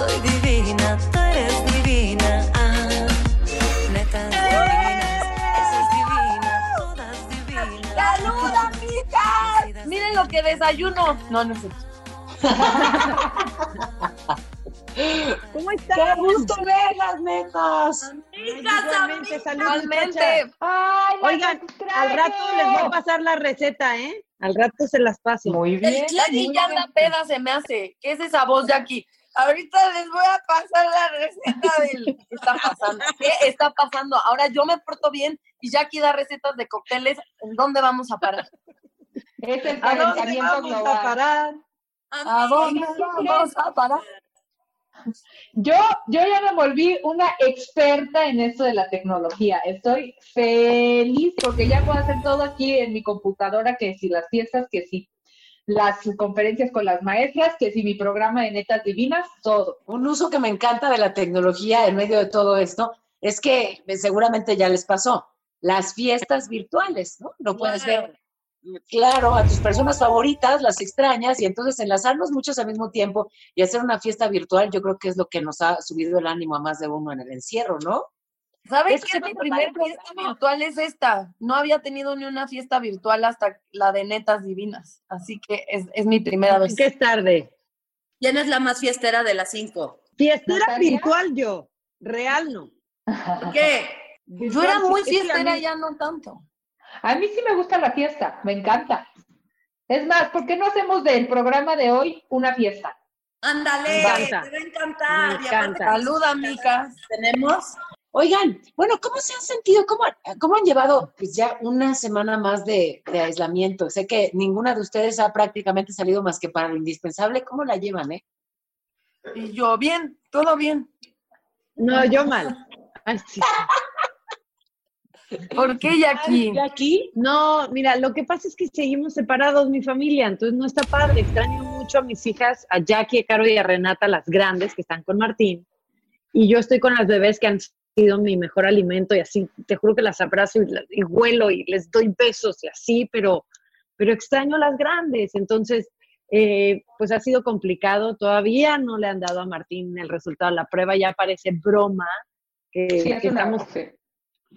Soy divina, tú eres divina. Ah, netas divinas, esa es divina, todas divinas. ¡Salud, amigas! Miren lo que desayuno. No, no sé. ¿Cómo están? ¡Qué gusto verlas, netas! Amigas, las Oigan, al rato les voy a pasar la receta, ¿eh? Al rato se las paso. Muy bien. Ya anda peda, se me hace. ¿Qué es esa voz, Jackie? Ahorita les voy a pasar la receta del... ¿Qué está pasando? ¿Qué está pasando? Ahora yo me porto bien y Jackie da recetas de cócteles. ¿En dónde vamos a parar? Es el ¿A dónde vamos a parar? ¿A dónde vamos a parar? Yo, yo ya me volví una experta en esto de la tecnología. Estoy feliz porque ya puedo hacer todo aquí en mi computadora, que si las fiestas, que si las conferencias con las maestras, que si mi programa de netas divinas, todo. Un uso que me encanta de la tecnología en medio de todo esto es que seguramente ya les pasó, las fiestas virtuales, ¿no? Lo puedes ver, claro, a tus personas favoritas, las extrañas, y entonces enlazarnos muchos al mismo tiempo y hacer una fiesta virtual, yo creo que es lo que nos ha subido el ánimo a más de uno en el encierro, ¿no? ¿Sabes qué? Mi me primer parece fiesta virtual es esta. No había tenido ni una fiesta virtual hasta la de netas divinas. Así que es, es mi primera vez. Que es tarde. ¿Quién es la más fiestera de las cinco? Fiestera ¿Natalia? virtual yo, real no. ¿Por qué? Yo era muy fiestera, ya no tanto. A mí sí me gusta la fiesta, me encanta. Es más, ¿por qué no hacemos del programa de hoy una fiesta? Ándale, te va a encantar. Me Y aparte, encanta. Salud, amigas. Tenemos Oigan, bueno, ¿cómo se han sentido? ¿Cómo, cómo han llevado pues, ya una semana más de, de aislamiento? Sé que ninguna de ustedes ha prácticamente salido más que para lo indispensable. ¿Cómo la llevan, eh? Y yo, bien, todo bien. No, yo mal. Ay, sí. ¿Por qué, Jackie? aquí? No, mira, lo que pasa es que seguimos separados, mi familia, entonces no está padre. Extraño mucho a mis hijas, a Jackie, a Caro y a Renata, las grandes que están con Martín. Y yo estoy con las bebés que han sido mi mejor alimento y así, te juro que las abrazo y, y huelo y les doy besos y así, pero, pero extraño las grandes. Entonces, eh, pues ha sido complicado. Todavía no le han dado a Martín el resultado de la prueba, ya parece broma que, Sí, que estamos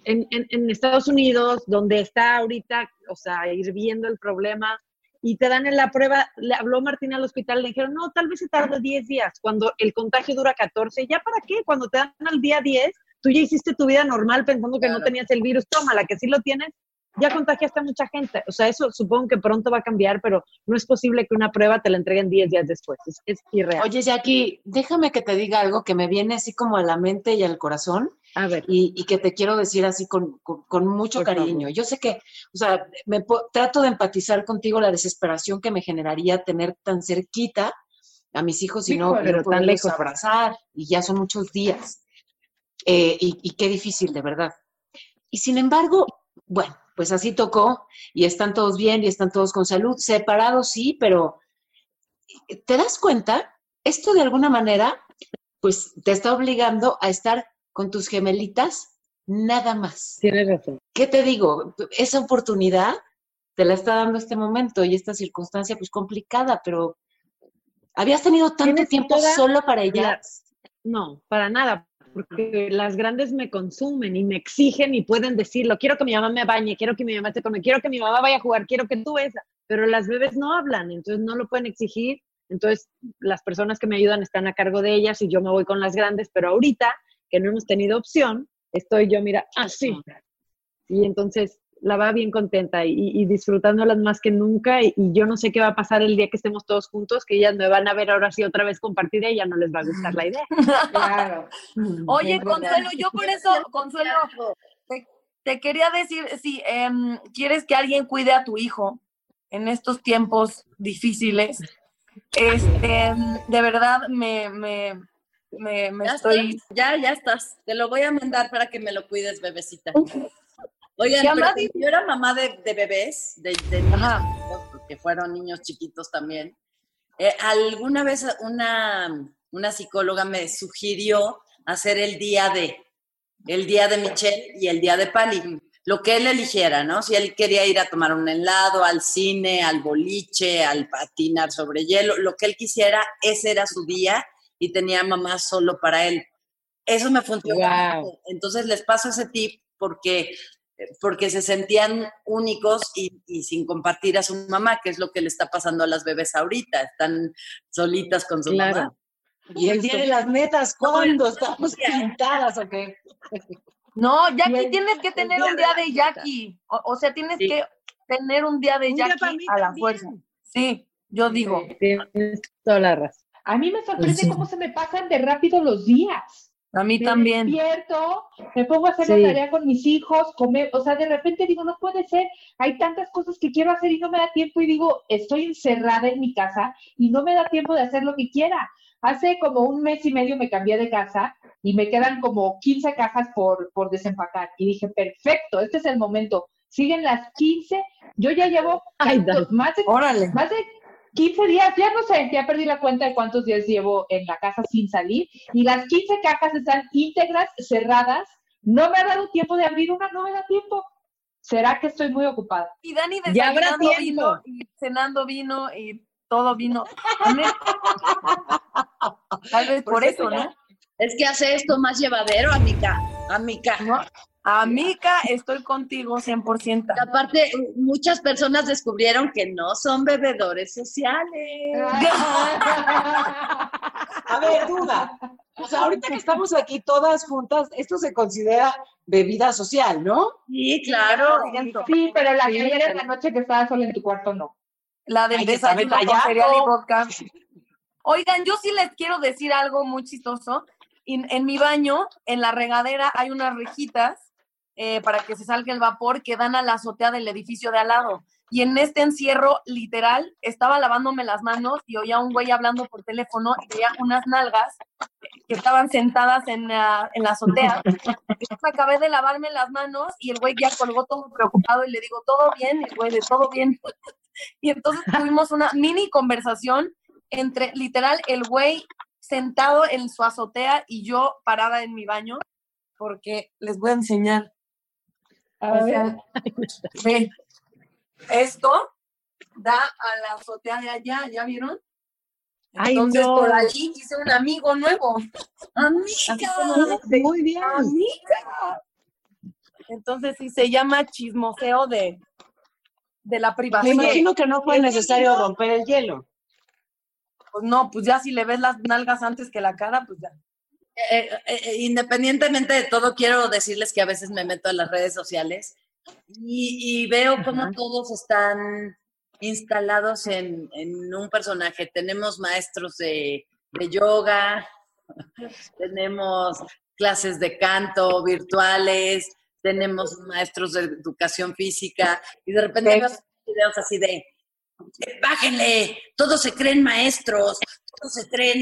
en, en- en Estados Unidos, donde está ahorita, o sea, hirviendo el problema, y te dan en la prueba, le habló Martín al hospital, le dijeron, no, tal vez se tarde 10 días, cuando el contagio dura 14, ¿ya para qué? Cuando te dan al día 10, tú ya hiciste tu vida normal pensando que no tenías el virus, tómala, que sí lo tienes, ya contagiaste a mucha gente. O sea, eso supongo que pronto va a cambiar, pero no es posible que una prueba te la entreguen 10 días después, es, es irreal. Oye, Jackie, déjame que te diga algo que me viene así como a la mente y al corazón. A ver. Y, y que te quiero decir así con, con- con mucho Por cariño. favor. Yo sé que, o sea, me trato de empatizar contigo la desesperación que me generaría tener tan cerquita a mis hijos y no, pero tan lejos. abrazar. Y ya son muchos días. Eh, y, y qué difícil, de verdad. Y sin embargo, bueno, pues así tocó y están todos bien y están todos con salud, separados sí, pero ¿te das cuenta? Esto de alguna manera pues te está obligando a estar con tus gemelitas nada más. Tienes razón. ¿Qué te digo? Esa oportunidad te la está dando este momento y esta circunstancia pues complicada, pero habías tenido tanto tiempo toda solo para ellas. la- No, para nada, porque las grandes me consumen y me exigen y pueden decirlo. Quiero que mi mamá me bañe, quiero que mi mamá esté conmigo, quiero que mi mamá vaya a jugar, quiero que tú esa. Pero las bebés no hablan, entonces no lo pueden exigir. Entonces las personas que me ayudan están a cargo de ellas y yo me voy con las grandes, pero ahorita que no hemos tenido opción, estoy yo, mira, así. Y entonces la va bien contenta y, y disfrutándolas más que nunca. Y, y yo no sé qué va a pasar el día que estemos todos juntos, que ellas me van a ver ahora sí otra vez compartida y ya no les va a gustar la idea. Claro. Oye. Consuelo, yo por eso, Consuelo, te, te quería decir, si em, quieres que alguien cuide a tu hijo en estos tiempos difíciles, este, de verdad me, me, me, me Ya estoy... ya, ya estás. Te lo voy a mandar para que me lo cuides, bebecita. Oigan, pero yo era mamá de, de bebés, de, de niños chiquitos, porque fueron niños chiquitos también. eh, alguna vez una, una psicóloga me sugirió hacer el día de, el día de Michelle y el día de Pali, lo que él eligiera, ¿no? Si él quería ir a tomar un helado, al cine, al boliche, al patinar sobre hielo, lo que él quisiera, ese era su día y tenía mamá solo para él. Eso me funcionó. Wow. Entonces les paso ese tip porque, porque se sentían únicos y, y sin compartir a su mamá, que es lo que le está pasando a las bebés ahorita. Están solitas con su Claro. mamá. Y el día de las metas, ¿cuándo? ¿Estamos pintadas o qué? No, Jackie, el- tienes que tener día un día de. Jackie. O, o sea, tienes Sí. que tener un día de día Jackie a la también. fuerza. Sí, yo digo. Tienes toda la razón. A mí me sorprende Sí. cómo se me pasan de rápido los días. A mí Me también. despierto, me pongo a hacer Sí. la tarea con mis hijos, comer, o sea, de repente digo, no puede ser, hay tantas cosas que quiero hacer y no me da tiempo y digo, estoy encerrada en mi casa y no me da tiempo de hacer lo que quiera. Hace como un mes y medio me cambié de casa y me quedan como 15 cajas por, por desempacar y dije, perfecto, este es el momento. Siguen las 15, yo ya llevo Ay, más de Órale. más de 15 días, ya no sé, ya perdí la cuenta de cuántos días llevo en la casa sin salir y las 15 cajas están íntegras, cerradas. No me ha dado tiempo de abrir una, no me da tiempo. ¿Será que estoy muy ocupada? Y Dani Ya habrá tiempo. vino y cenando vino y todo vino. Tal vez por eso, ¿no? Es que hace esto más llevadero, amiga. Amiga. ¿No? Amica, estoy contigo 100%. Y aparte, muchas personas descubrieron que no son bebedores sociales. A ver, duda. O sea, ahorita que estamos aquí todas juntas, esto se considera bebida social, ¿no? Sí, claro. Sí, pero la Sí, que ayer en la noche que estaba sola en tu cuarto, no. La del Ay, desayuno con cereal y vodka. Oigan, yo sí les quiero decir algo muy chistoso. En, en mi baño, en la regadera, hay unas rejitas eh, para que se salga el vapor que dan a la azotea del edificio de al lado. Y en este encierro, literal, estaba lavándome las manos y oía a un güey hablando por teléfono y veía unas nalgas que estaban sentadas en la, en la azotea. Acabé de lavarme las manos y el güey ya colgó todo preocupado y le digo, ¿todo bien? Y el güey de todo bien. Y entonces tuvimos una mini conversación entre literal el güey sentado en su azotea y yo parada en mi baño, porque les voy a enseñar. A O ver. sea, ve, esto da a la azotea de allá, ¿ya vieron? Ay, Entonces no. por ahí hice un amigo nuevo. De- Muy bien. amiga. Entonces sí se llama chismoseo de, de la Me privacidad. imagino que no fue necesario romper el hielo. Pues no, pues ya si le ves las nalgas antes que la cara, pues ya. Eh, eh, eh, independientemente de todo, quiero decirles que a veces me meto a las redes sociales y, y veo cómo todos están instalados en, en un personaje. Tenemos maestros de, de yoga, tenemos clases de canto virtuales, tenemos maestros de educación física y de repente Sí. veo videos así de "Eh, bájenle, todos se creen maestros, todos se creen...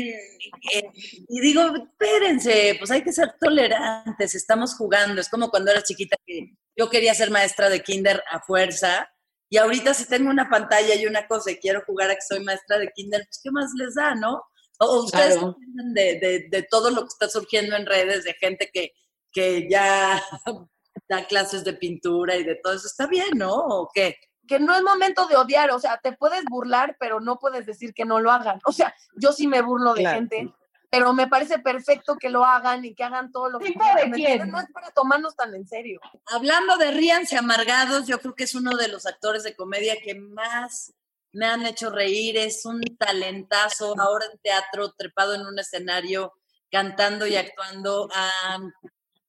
eh", y digo, espérense, pues hay que ser tolerantes, estamos jugando, es como cuando era chiquita que yo quería ser maestra de kinder a fuerza, y ahorita si tengo una pantalla y una cosa y quiero jugar a que soy maestra de kinder, pues ¿qué más les da, no? O ustedes Claro. de- de todo lo que está surgiendo en redes, de gente que, que ya da clases de pintura y de todo eso. ¿Está bien, no? ¿O qué? Que no es momento de odiar, o sea, te puedes burlar, pero no puedes decir que no lo hagan. O sea, yo sí me burlo de Claro. gente, pero me parece perfecto que lo hagan y que hagan todo lo que ¿Tipo quieran. No es para tomarnos tan en serio. Hablando de Ríanse Amargados, yo creo que es uno de los actores de comedia que más me han hecho reír. Es un talentazo, ahora en teatro, trepado en un escenario, cantando y actuando. ha,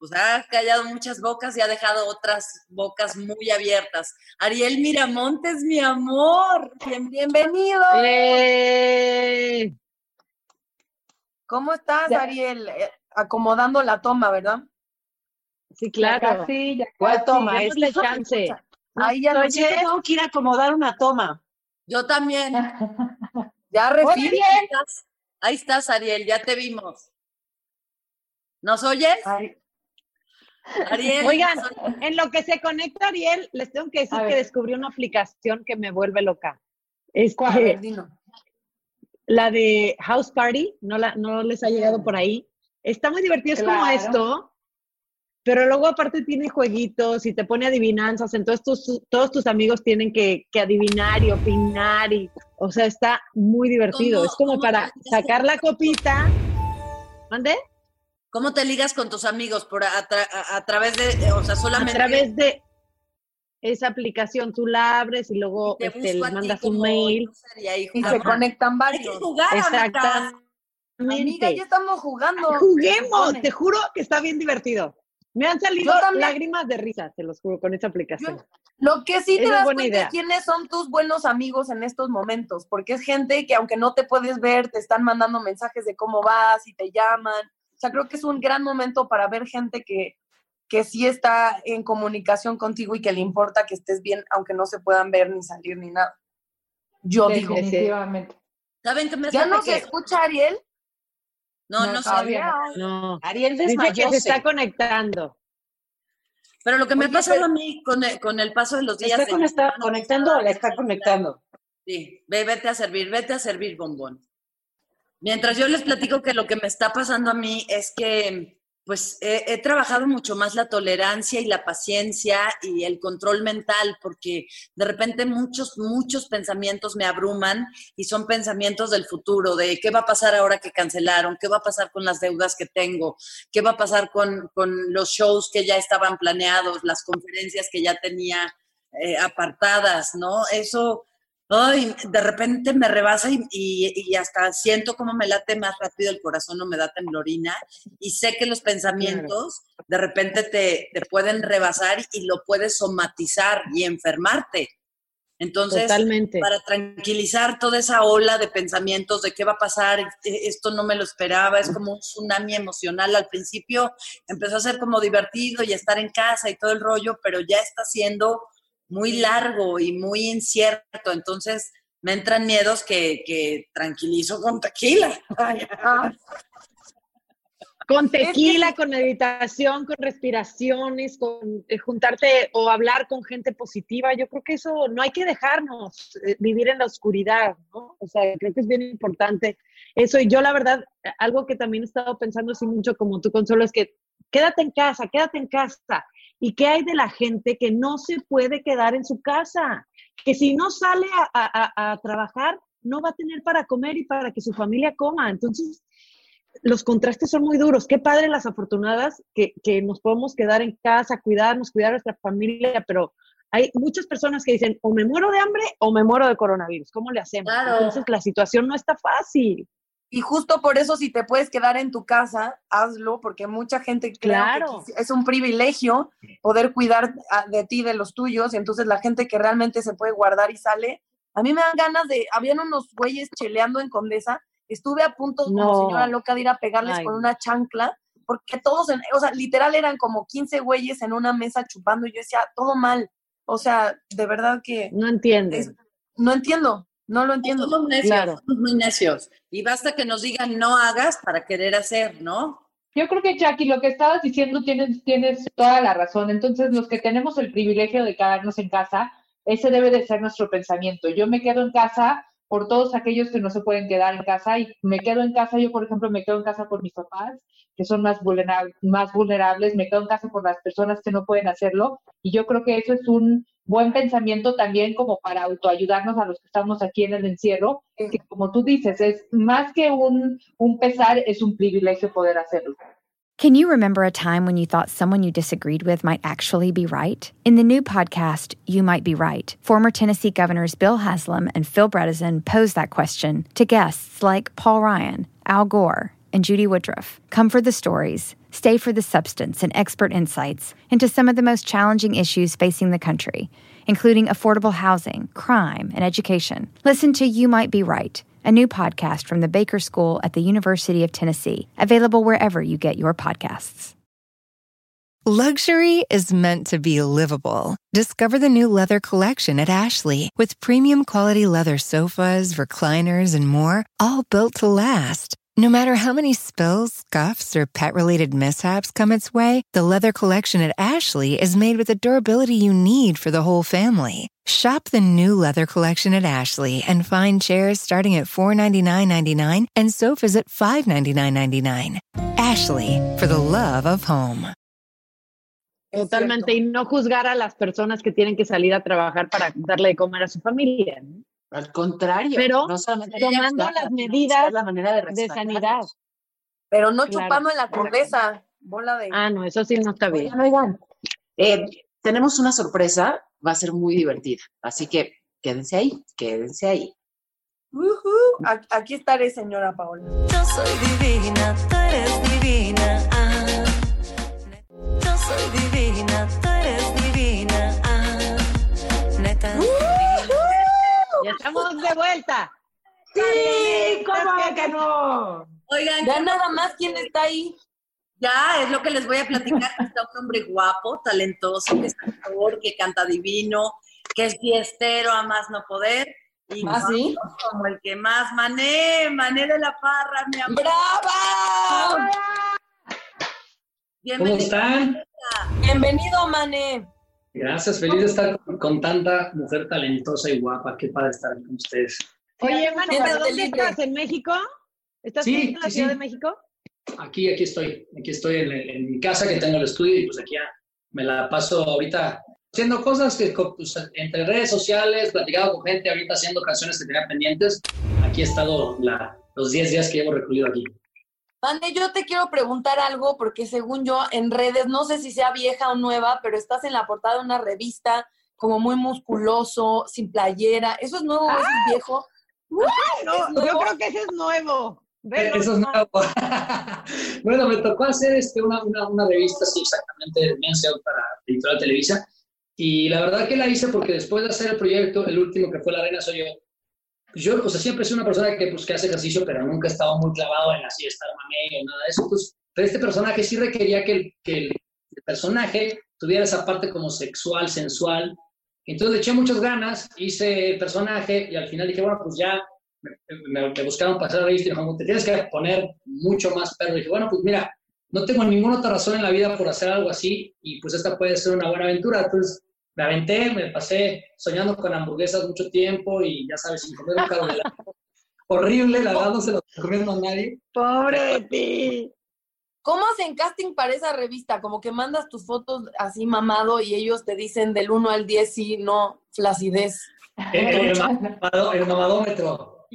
pues ha callado muchas bocas y ha dejado otras bocas muy abiertas. Ariel Miramontes, mi amor. Bien, Bienvenido. ¡Eh! ¿Cómo estás, Ya. Ariel? Eh, acomodando la toma, ¿verdad? Sí, Ya claro. casi, ya ¿Cuál toma? Démosle Esta. chance. Ahí ya Oye, yo tengo que ir a acomodar una toma. Yo también. Ya estás, ahí estás, Ariel, ya te vimos. ¿Nos oyes? Ay, Ariel. Oigan, en lo que se conecta Ariel, les tengo que decir que descubrí una aplicación que me vuelve loca. Ver, dino. la de House Party, no, la, no les ha llegado por ahí. Está muy divertido, es como esto, pero luego aparte tiene jueguitos y te pone adivinanzas, entonces tus, todos tus amigos tienen que, que adivinar y opinar, y, o sea, está muy divertido. ¿Cómo- es como cómo para sacar la copita. ¿Mande? ¿Cómo te ligas con tus amigos? Por a, tra- a- a través de, o sea, A solamente través de esa aplicación tú la abres y luego te este, a ti mandas un mail. y ahí Y se conectan Hay que varios. jugar. Exactamente. Amiga, ya estamos jugando. Juguemos, te juro que está bien divertido. Me han salido lágrimas de risa, te los juro, con esta aplicación. Lo que sí te Esa es das buena cuenta idea. es quiénes son tus buenos amigos en estos momentos, porque es gente que aunque no te puedes ver, te están mandando mensajes de cómo vas y te llaman. O sea, creo que es un gran momento para ver gente que, que sí está en comunicación contigo y que le importa que estés bien, aunque no se puedan ver ni salir ni nada. Yo digo. Definitivamente. ¿Saben qué me ¿Ya hace no se que- escucha, Ariel? No, No, no No. Ariel que se está conectando. Pero lo que me Oye, ha pasado pero- a mí con el, con el paso de los ¿Se días. está de- conectando o la está conectando? Sí, ve, vete a servir, vete a servir, bombón. Mientras yo les platico que lo que me está pasando a mí es que, pues, he, trabajado mucho más la tolerancia y la paciencia y el control mental, porque de repente muchos, muchos pensamientos me abruman y son pensamientos del futuro, de qué va a pasar ahora que cancelaron, qué va a pasar con las deudas que tengo, qué va a pasar con, con los shows que ya estaban planeados, las conferencias que ya tenía eh, apartadas, ¿no? Eso Ay, de repente me rebasa y, y- y hasta siento como me late más rápido el corazón o me da temblorina y sé que los pensamientos de repente te, te pueden rebasar y lo puedes somatizar y enfermarte. Entonces, Totalmente. para tranquilizar toda esa ola de pensamientos de qué va a pasar, e- esto no me lo esperaba, es como un tsunami emocional. Al principio empezó a ser como divertido y estar en casa y todo el rollo, pero ya está siendo muy largo y muy incierto. Entonces, me entran miedos que, que tranquilizo con tequila. Ah, Con tequila, con meditación, con respiraciones, con eh, juntarte o hablar con gente positiva. Yo creo que eso no hay que dejarnos eh, vivir en la oscuridad, ¿no? O sea, creo que es bien importante eso. Y yo, la verdad, eh, algo que también he estado pensando así mucho como tú, Consuelo, es que quédate en casa, quédate en casa. ¿Y qué hay de la gente que no se puede quedar en su casa? Que si no sale a, a- a- a trabajar, no va a tener para comer y para que su familia coma. Entonces, los contrastes son muy duros. Qué padre las afortunadas que, que nos podemos quedar en casa, cuidarnos, cuidar a nuestra familia, pero hay muchas personas que dicen, o me muero de hambre o me muero de coronavirus. ¿Cómo le hacemos? Claro. Entonces, la situación no está fácil. Y justo por eso, si te puedes quedar en tu casa, hazlo, porque mucha gente cree Claro. que es un privilegio poder cuidar a- de ti, de los tuyos, y entonces la gente que realmente se puede guardar y sale. A mí me dan ganas de, habían unos güeyes cheleando en Condesa, estuve a punto como No. señora loca de ir a pegarles Ay, con una chancla, porque todos, en- o sea, literal eran como 15 güeyes en una mesa chupando, y yo decía, todo mal. O sea, de verdad que No entienden. es- no entiendo, no lo entiendo. Somos necios, Claro. somos muy necios. Y basta que nos digan no hagas para querer hacer, ¿no? Yo creo que, Jackie, lo que estabas diciendo tienes, tienes toda la razón. Entonces, los que tenemos el privilegio de quedarnos en casa, ese debe de ser nuestro pensamiento. Yo me quedo en casa por todos aquellos que no se pueden quedar en casa y me quedo en casa, yo por ejemplo me quedo en casa por mis papás, que son más, vulnerables, más vulnerables, me quedo en casa por las personas que no pueden hacerlo y yo creo que eso es un buen pensamiento también como para autoayudarnos a los que estamos aquí en el encierro, que como tú dices, es más que un, un pesar, es un privilegio poder hacerlo. Can you remember a time when you thought someone you disagreed with might actually be right? In the new podcast, You Might Be Right, former Tennessee governors Bill Haslam and Phil Bredesen pose that question to guests like Paul Ryan, Al Gore, and Judy Woodruff. Come for the stories, stay for the substance and expert insights into some of the most challenging issues facing the country, including affordable housing, crime, and education. Listen to You Might Be Right a new podcast from the Baker School at the University of Tennessee, available wherever you get your podcasts. Luxury is meant to be livable. Discover the new leather collection at Ashley with premium quality leather sofas, recliners, and more, all built to last. No matter how many spills, scuffs, or pet related mishaps come its way, the leather collection at Ashley is made with the durability you need for the whole family. Shop the new leather collection at Ashley and find chairs starting at $499.99 and sofas at $599.99. Ashley, for the love of home. Totalmente, y no juzgar a las personas que tienen que salir a trabajar para darle de comer a su familia. ¿no? Al contrario, Pero no solamente tomando las medidas la manera de, sanidad. Pero no Claro. chupando en la cerveza. Bola de. Ah, no, eso sí no está bien. Oigan, oigan, eh, tenemos una sorpresa, va a ser muy divertida, así que quédense ahí, quédense ahí. Ujú, Aquí, aquí estaré, señora Paola. Yo soy divina, tú eres divina. Estamos de vuelta. Sí, ¿cómo que no? Oigan, Ya ¿qué nada más, ¿quién está ahí? Ya, es lo que les voy a platicar. que Está un hombre guapo, talentoso, que es actor, que canta divino, que es fiestero a más no poder. Y ¿Ah, sí? como el que más, Mané, Mané de la Parra, mi amor. ¡Brava! ¿Cómo Bienvenido. están? Bienvenido, Mané. Gracias, feliz de estar con, con tanta mujer talentosa y guapa. Qué padre estar con ustedes. Oye, ¿pero dónde libre. estás? ¿En México? ¿Estás Sí, en la sí, Ciudad sí. de México? Aquí, aquí estoy. Aquí estoy en, en mi casa que tengo el estudio y pues aquí ya me la paso ahorita haciendo cosas que pues, entre redes sociales, platicado con gente, ahorita haciendo canciones que tenía pendientes. Aquí he estado la- los 10 días que llevo recluido aquí. Mané, yo te quiero preguntar algo porque según yo en redes, no sé si sea vieja o nueva, pero estás en la portada de una revista como muy musculoso, sin playera. ¿Eso es nuevo o eso es viejo? No, ¿Es yo creo que ese es nuevo. Velo. Eso es nuevo. bueno, me tocó hacer este, una, una, una revista, sí, exactamente, de Men's para Editorial Televisa. Y la verdad que la hice porque después de hacer el proyecto, el último que fue La Reina Soy Yo, yo, o siempre sido una persona que, pues, que hace ejercicio, pero nunca he estado muy clavado en así estar mamey o nada de eso. Pues, pero este personaje sí requería que el, que el, personaje tuviera esa parte como sexual, sensual. Entonces le eché muchas ganas, hice personaje y al final dije, bueno, pues ya me, me- me buscaron hacer la revista y me dijeron, te tienes que poner mucho más perro. Y dije, bueno, pues mira, no tengo ninguna otra razón en la vida por hacer algo así y pues esta puede ser una buena aventura. Entonces me aventé, me pasé soñando con hamburguesas mucho tiempo y ya sabes, sin comer un carbohidrato. Horrible, la verdad no se lo recomiendo a nadie. Pobre de ti. ¿Cómo hacen casting para esa revista? Como que mandas tus fotos así mamado y ellos te dicen del 1 al 10 sí, no, flacidez. El, el mamado- el mamadómetro.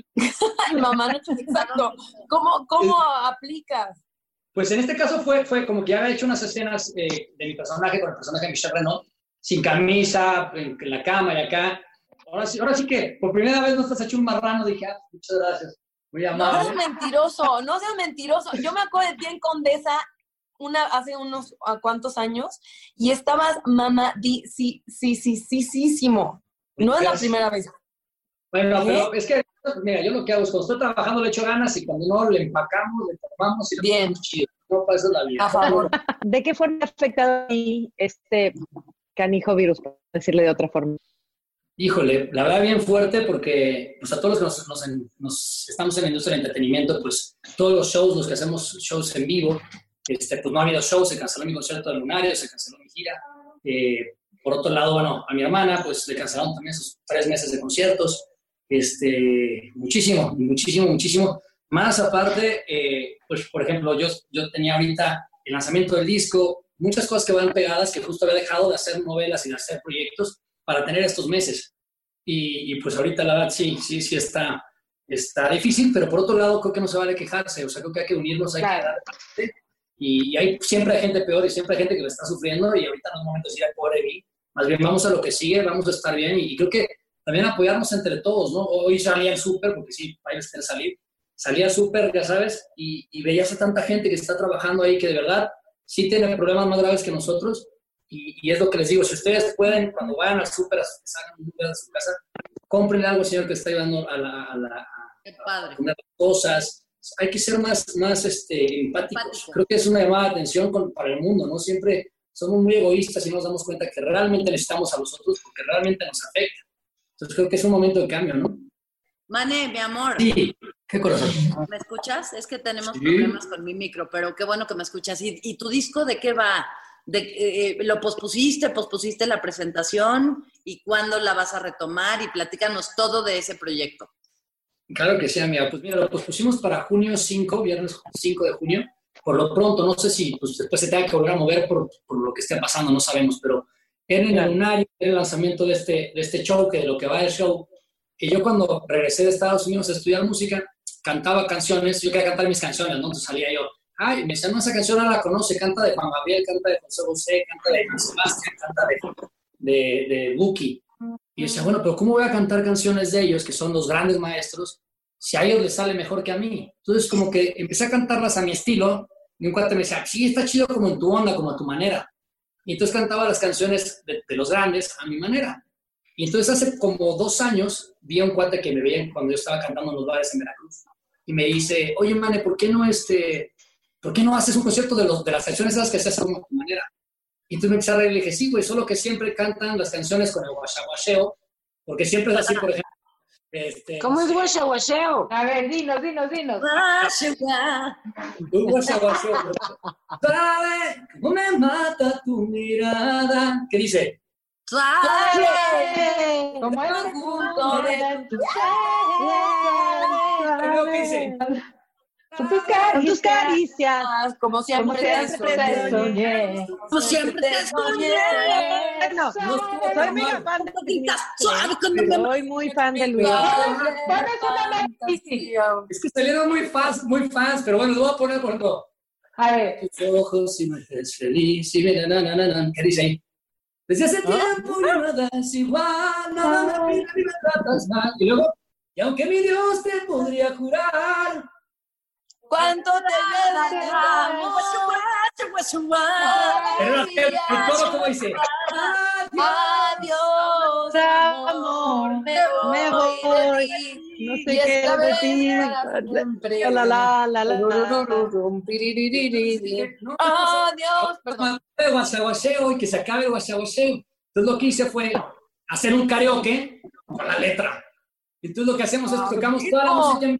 Mamá, no, exacto. ¿Cómo, cómo aplicas? Pues en este caso fue, fue como que ya había hecho unas escenas eh, de mi personaje con el personaje de Michelle Renaud, sin camisa, en, la cama y acá. Ahora sí, ahora sí que por primera vez no estás hecho un marrano, dije, ah, muchas gracias, muy No amable. seas mentiroso, no seas mentiroso. Yo me acuerdo de ti en Condesa una, hace unos ¿a cuántos años y estabas mamá, sí, sí, sí, sí, sí, sí, No es la primera vez. Bueno, ¿Eh? pero es que, mira, yo lo que hago es cuando estoy trabajando le echo ganas y cuando no le empacamos, le tomamos y le Bien. chido. No pasa la vida. A favor. ¿De qué forma ha afectado a ti este canijo virus, por decirle de otra forma? Híjole, la verdad bien fuerte porque pues, a todos los que nos, nos nos estamos en la industria del entretenimiento, pues todos los shows, los que hacemos shows en vivo, este, pues no ha habido shows, se canceló mi concierto de Lunario, se canceló mi gira. Eh, por otro lado, bueno, a mi hermana pues le cancelaron también sus tres meses de conciertos. este, muchísimo, muchísimo, muchísimo. Más aparte, eh, pues por ejemplo, yo, yo tenía ahorita el lanzamiento del disco, muchas cosas que van pegadas, que justo había dejado de hacer novelas y de hacer proyectos para tener estos meses. Y, y pues ahorita la verdad sí, sí, sí está, está difícil, pero por otro lado creo que no se vale quejarse, o sea, creo que hay que unirnos, hay que dar y, y hay, siempre hay gente peor y siempre hay gente que lo está sufriendo y ahorita no es momento de decir, "Ay, pobre mí, más bien vamos a lo que sigue, vamos a estar bien y, y creo que también apoyarnos entre todos, ¿no? Hoy salí al súper, porque sí, bailes que salir, salí al súper, ya sabes, y, y veías a tanta gente que está trabajando ahí que de verdad sí tiene problemas más graves que nosotros y, y es lo que les digo, si ustedes pueden, cuando vayan al súper, salgan de su casa, compren algo, señor, que está ayudando a la, a la, padre. poner cosas. Hay que ser más, más este, empáticos. Creo que es una llamada de atención con- para el mundo, ¿no? Siempre somos muy egoístas y no nos damos cuenta que realmente necesitamos a los otros porque realmente nos afecta. Entonces creo que es un momento de cambio, ¿no? Mane, mi amor. Sí, qué corazón. ¿Me escuchas? Es que tenemos Sí. problemas con mi micro, pero qué bueno que me escuchas. ¿Y, y tu disco de qué va? De, eh, ¿Lo pospusiste? ¿Pospusiste la presentación? ¿Y cuándo la vas a retomar? Y platícanos todo de ese proyecto. Claro que sí, amiga. Pues mira, lo pospusimos para junio 5, viernes 5 de junio. Por lo pronto, no sé si pues, después se tenga que volver a mover por, por lo que esté pasando, no sabemos, pero era en el lunario, era el lanzamiento de este, de este show, que de lo que va el show. Y yo cuando regresé de Estados Unidos a estudiar música, cantaba canciones, yo quería cantar mis canciones, ¿no? Entonces salía yo, ay, me decían, no, esa canción no la conoce, canta de Juan Gabriel, canta de José José, canta de Sebastián, canta de, de, de Buki. Y yo decía, bueno, pero ¿cómo voy a cantar canciones de ellos, que son los grandes maestros, si a ellos les sale mejor que a mí? Entonces, como que empecé a cantarlas a mi estilo, y un cuate me decía, sí, está chido como en tu onda, como a tu manera. Y entonces cantaba las canciones de, de los grandes a mi manera. Y entonces hace como dos años vi a un cuate que me veía cuando yo estaba cantando en los bares en Veracruz. Y me dice, oye, Mane, ¿por qué no, este, ¿por qué no haces un concierto de, los, de las canciones esas que se hacen a tu manera? Y entonces me empecé a reír y le dije, sí, güey, solo que siempre cantan las canciones con el guachaguacheo, porque siempre es así, por ejemplo. Este, ¿Cómo es guachaguacheo? A ver, dinos, dinos, dinos. Un guachaguacheo. ¿Sabe cómo me mata tu mirada? ¿Qué dice? Como es junto de tu Creo que dice. Con tus caricias. tus caricias. Como siempre, Como siempre te soñé. Como siempre te soñé. Bueno, soy muy fan de Luis. Suave Soy muy fan de Luis. Es que salieron muy fans, muy fans, pero bueno, lo voy a poner por ejemplo. A ver. Tus ojos y me haces feliz y na, na, na, na. ¿Qué dice ahí? Desde hace tiempo ya nada es igual, nada me pide ni me tratas mal. Y luego, y aunque mi Dios te podría jurar, ¿Cuánto te llena de amor? pero el, coro como dice, Adiós, amor, me voy. No sé qué decir. La, la, la, la, la. Adiós, perdón. guasaguaseo y que se acabe el guasaguaseo. Entonces lo que hice fue hacer un karaoke con la letra. Entonces lo que hacemos es tocamos toda la música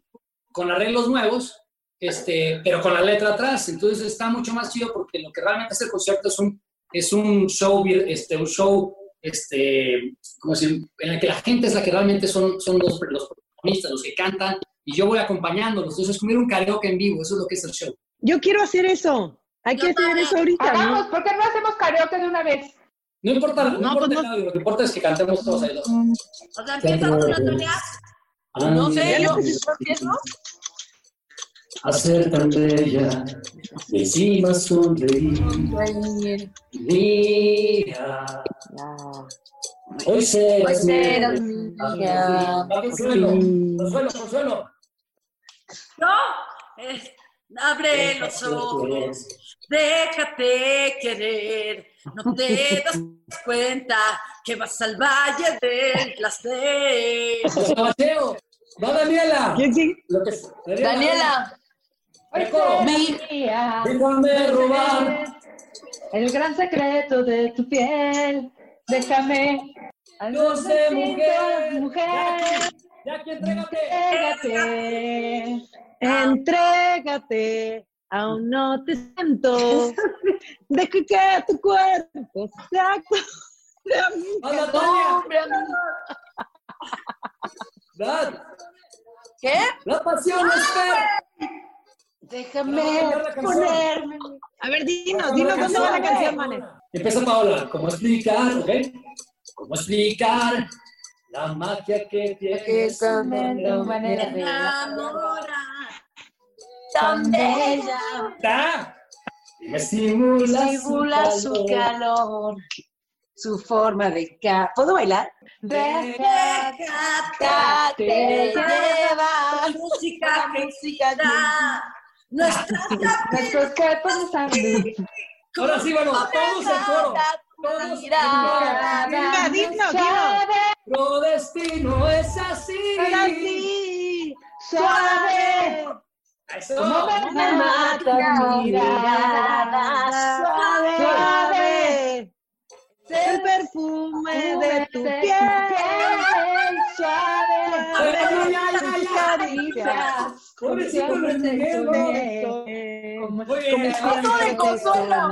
con arreglos nuevos, este, pero con la letra atrás. Entonces está mucho más chido porque lo que realmente es el concierto es un, es un show, este, un show, este, como si, en el que la gente es la que realmente son, son los, los protagonistas, los que cantan, y yo voy acompañándolos. Entonces es como un karaoke en vivo, eso es lo que es el show. Yo quiero hacer eso. Hay que hacer eso ahorita, Hagamos, ¿no? ¿por qué no hacemos karaoke de una vez? No importa, no, No, importa pues no. el audio, lo que importa es que cantemos todos ahí. dos. O sea, empieza tú, Natalia. No sé, yo yo empiezo. Hacer tan bella, y encima sonreír. Mira, hoy serás. Va, Consuelo, consuelo, consuelo. No, eh, abre los ojos, déjate querer, no te das cuenta que vas al valle del placer. Mateo, va Daniela. ¿Quién sí? Daniela, Déjame robar. el gran secreto de tu piel. Déjame. Dios de mujer. mujer. Ya que entrégate. Entrégate. Aún no te siento. Deja que tu cuerpo. ¡Anda, Tania! ¿Verdad? ¿Qué? La pasión espera. Déjame ponerme. A ver, dinos, dinos dónde va la canción, Manes. Empieza Paola. ¿Cómo explicar, ok? ¿Cómo explicar la magia que tiene su tu manera de enamorar. tan bella. ¿Está? Y me simula, Simula su calor, su forma de ca... ¿Puedo bailar? Déjate llevar. Música, música da. Nuestras Nuestros cuerpos están Ahora sí, vamos, todos en coro. Todos Mira, destino es así. Así, suave. Eso. No me mata mirada suave. suave. El perfume de tu piel. Caricias. Pobrecito de consuelo.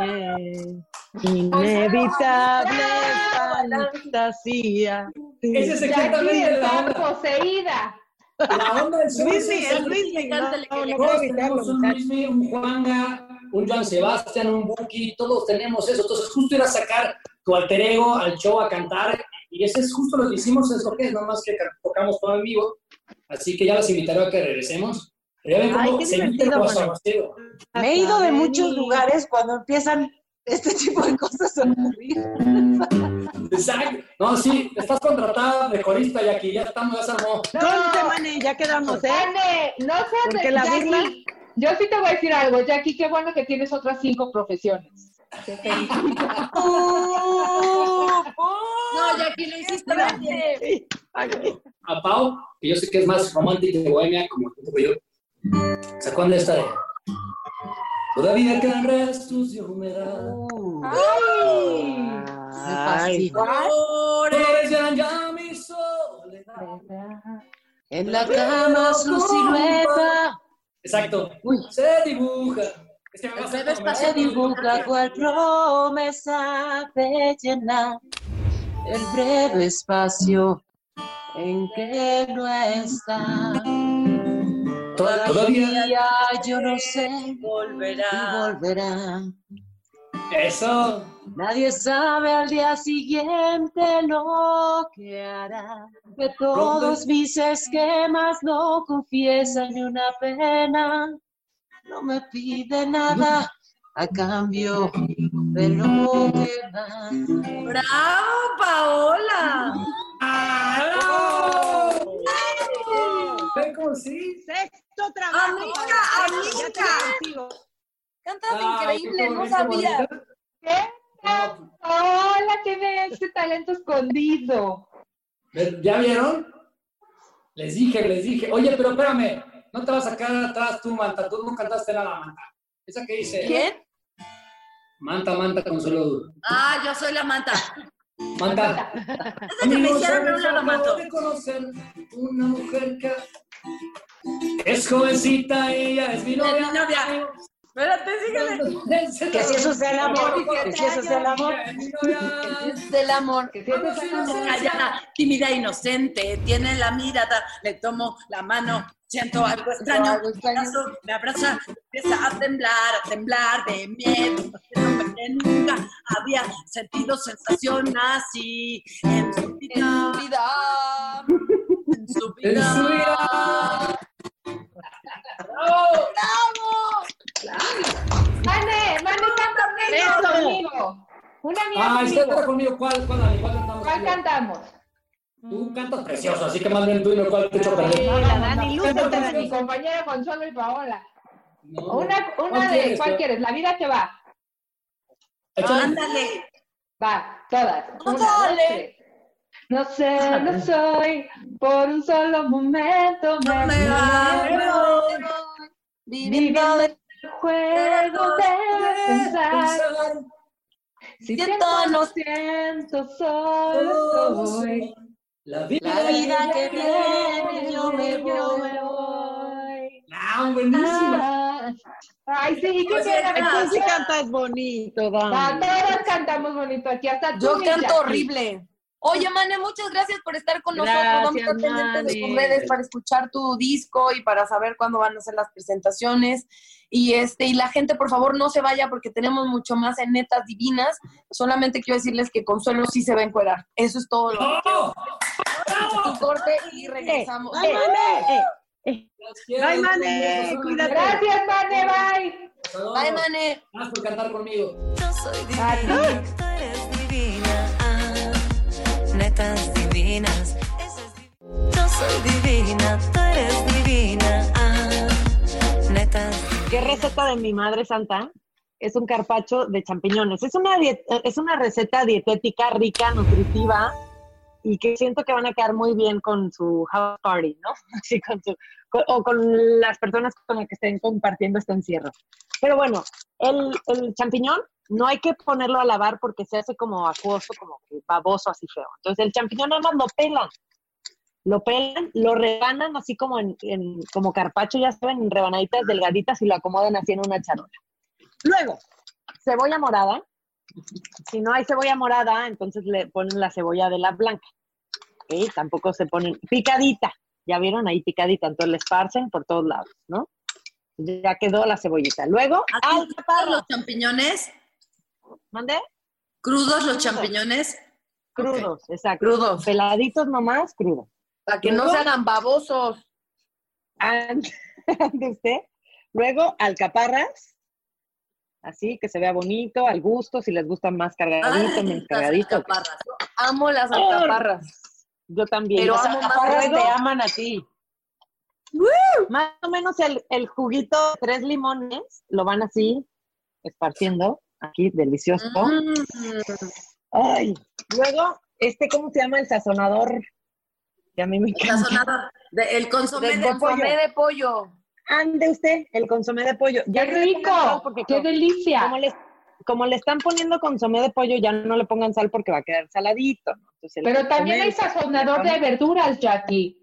Inevitable fantasía. Ese es exactamente la poseída. La onda del sur Luis es Miguel, esa. Luis Miguel. Un Juanga, un Joan Sebastián, un Buki, todos tenemos eso. Entonces, justo ir a sacar tu alter ego al show a cantar, y ese es justo lo que hicimos, es lo que es, nada más que tocamos todo en vivo. Así que ya los invitaré a que regresemos. Pero ya ven Ay, cómo qué se divertido, guasaguacero. Me he ido de muchos y- lugares cuando empiezan este tipo de cosas a ocurrir. Exacto. No, sí, estás contratada de corista, Jackie, ya estamos, ya se armó. Conste, Mane, ya quedamos, ¿eh? No seas Porque de- la Jackie, burla- Yo sí te voy a decir algo, Jackie, qué bueno que tienes otras cinco profesiones. No, Jackie, lo hiciste bien. Sí, aquí. A Pau, que yo sé que es más romántica y bohemia, como yo, sacó de esta de... Todavía quedan restos de humedad. ¡Ay! Ay, Flores llenan ya mi soledad. En la cama su silueta Exacto. Uy. Se dibuja. Es que me a se dibuja cual promesa de llenar el breve espacio en que no está. Toda- Todavía. Todavía yo no sé volverá. Eso. Nadie sabe al día siguiente lo que hará. De todos mis esquemas no confiesa ni una pena. No me pide nada a cambio de lo que da. ¡Bravo, Paola! ¡Ah, bravo! ¿Ven cómo sí? Sexto trabajo. Amiga, Paola. amiga. Cantas increíble, no sabía. ¿Qué? Hola, tiene este talento escondido. ¿Ya vieron? Les dije, les dije. Oye, pero espérame. No te vas a quedar atrás tú, Manta. Tú no cantaste nada, Manta. Esa que dice. ¿Quién? Manta, Manta, consuelo duro. Ah, yo soy la manta. Manta. que me hicieron una la mato. de conocer una mujer que es jovencita y ella es mi Es novia. mi novia. Espérate, sígueme. Que si eso sea el amor, que si eso sea el amor. Es novia. Es del amor. Que sientes Callada, tímida, inocente, tiene la mirada, le tomo la mano, siento algo extraño, algo extraño. me abrazo, me abraza, empieza a temblar, a temblar de miedo, nunca había sentido sensación así en su En vida, su vida. en su En vida. su vida. Mane, Mane, canta Eso. conmigo. Una mía Ah, está conmigo. conmigo. ¿Cuál, cuál? ¿Cuál cantamos? ¿Cuál cantamos? Tú cantas precioso, así que más bien tú y no cuál te echo perder. Dani, lúcete, Dani. Mi compañera Consuelo y Paola. No. Una, ¿Cuál una de, quieres, ¿cuál quieres? La vida que va. Ándale. Va, todas. Una, dos, Ándale. No sé, no soy, por un solo momento me, me va, me voy. Viviendo el juego de pensar. Si Siento, siento, no no siento, solo soy. La vida, La vida que viene, yo me Yo voy. me voy. Ah, buenísima. Ah, Ay, sí, ¿qué Oye, quieres? Tú sí cantas bonito, Ah, Dani. todas cantamos bonito aquí, hasta tú, Yo canto horrible. Oye, Mane, muchas gracias por estar con nosotros. Vamos a estar Gracias, pendientes de tus Mane. redes para escuchar tu disco y para saber cuándo van a ser las presentaciones. Y este, y la gente, por favor, no se vaya porque tenemos mucho más en netas divinas. Solamente quiero decirles que Consuelo sí se va a encuerar. Eso es todo lo que quiero. Un corte y regresamos. Eh, eh, eh. Bye, Mane, cuídate. Gracias, Mane, bye. Bye, Mane. Gracias por cantar conmigo. Yo soy divina, tú eres divina. Netas divinas. Yo soy divina, tú eres divina. Ah, netas ¿Qué receta de mi madre santa? Es un carpacho de champiñones. Es una, es una receta dietética rica, nutritiva y que siento que van a quedar muy bien con su house party, ¿no? O con las personas con las que estén compartiendo este encierro. Pero bueno, el, champiñón no hay que ponerlo a lavar porque se hace como acuoso, como baboso, así feo. Entonces el champiñón nada más lo pelan. Lo pelan, lo rebanan así como en, como carpacho, ya saben, en rebanaditas delgaditas y lo acomodan así en una charola. Luego, cebolla morada. Si no hay cebolla morada, entonces le ponen la cebolla de la blanca. ¿ok? Tampoco se ponen picadita. Ya vieron ahí picadita, entonces le esparcen por todos lados, ¿no? Ya quedó la cebollita. Luego, ¿Así crudos los champiñones? ¿Mande? ¿Crudos los Crudos. champiñones? Crudos, exacto. Crudos. Peladitos nomás, crudos. Para que no se hagan babosos. Ande usted. Luego, alcaparras. Así, que se vea bonito, al gusto, si les gustan más cargadito, menos cargadito. Amo las alcaparras. Yo también. Pero Las amo más te aman a ti. Más o menos el, el juguito, tres limones, lo van así, esparciendo, aquí, delicioso. Mm. Ay, luego, este, ¿cómo se llama? El sazonador. Que a mí me encanta. Sazonador. De- el consomé de pollo. de pollo. Ande usted, el consomé de pollo. ¡Qué le pongan rico! porque ¡Qué como- delicia! Como le, como le están poniendo consomé de pollo, ya no le pongan sal porque va a quedar saladito. ¿no? Entonces, el Pero también hay el sazonador de verduras, Jackie.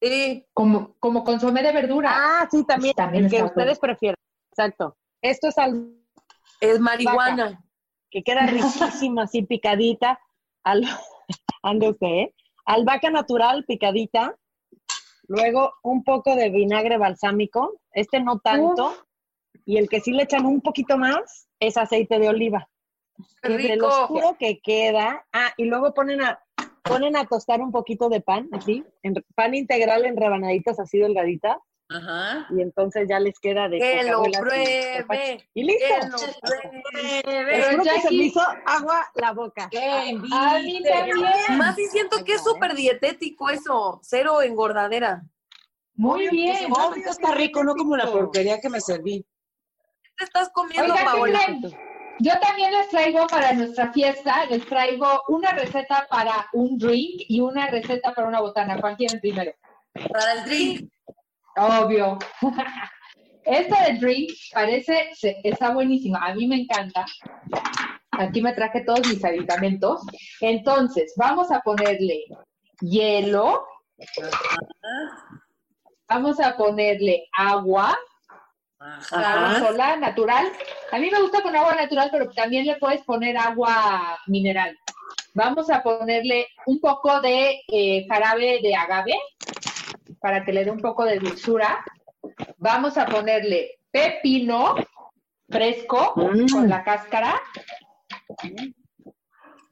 Sí. Como, como consomé de verduras. Ah, sí, también. También el que ustedes prefieren. Exacto. Esto es al Es marihuana. que queda riquísima, así picadita. Al, ande usted, ¿eh? Albahaca natural picadita. Luego un poco de vinagre balsámico. Este no tanto. Y el que sí le echan un poquito más es aceite de oliva. ¡Qué rico! lo oscuro que queda. Ah, y luego ponen a, ponen a tostar un poquito de pan, así, en, pan integral en rebanaditas así delgaditas. Ajá. Y entonces ya les queda de Que lo pruebe. Y listo. Que lo pruebe. Que se me hizo agua la boca. A mí también. Más y siento que es súper dietético eso. Cero engordadera. Muy bien. Está rico, no como la porquería que me serví. ¿Qué te estás comiendo, Oigan, ¿qué Paola? Yo también les traigo para nuestra fiesta, les traigo una receta para un drink y una receta para una botana. ¿Cuál quieren primero? Para el drink. Obvio. Esta de drink parece, está buenísima. A mí me encanta. Aquí me traje todos mis aditamentos. Entonces, vamos a ponerle hielo. Vamos a ponerle agua. Agua sola, natural. A mí me gusta con agua natural, pero también le puedes poner agua mineral. Vamos a ponerle un poco de eh, jarabe de agave para que le dé un poco de dulzura. Vamos a ponerle pepino fresco con la cáscara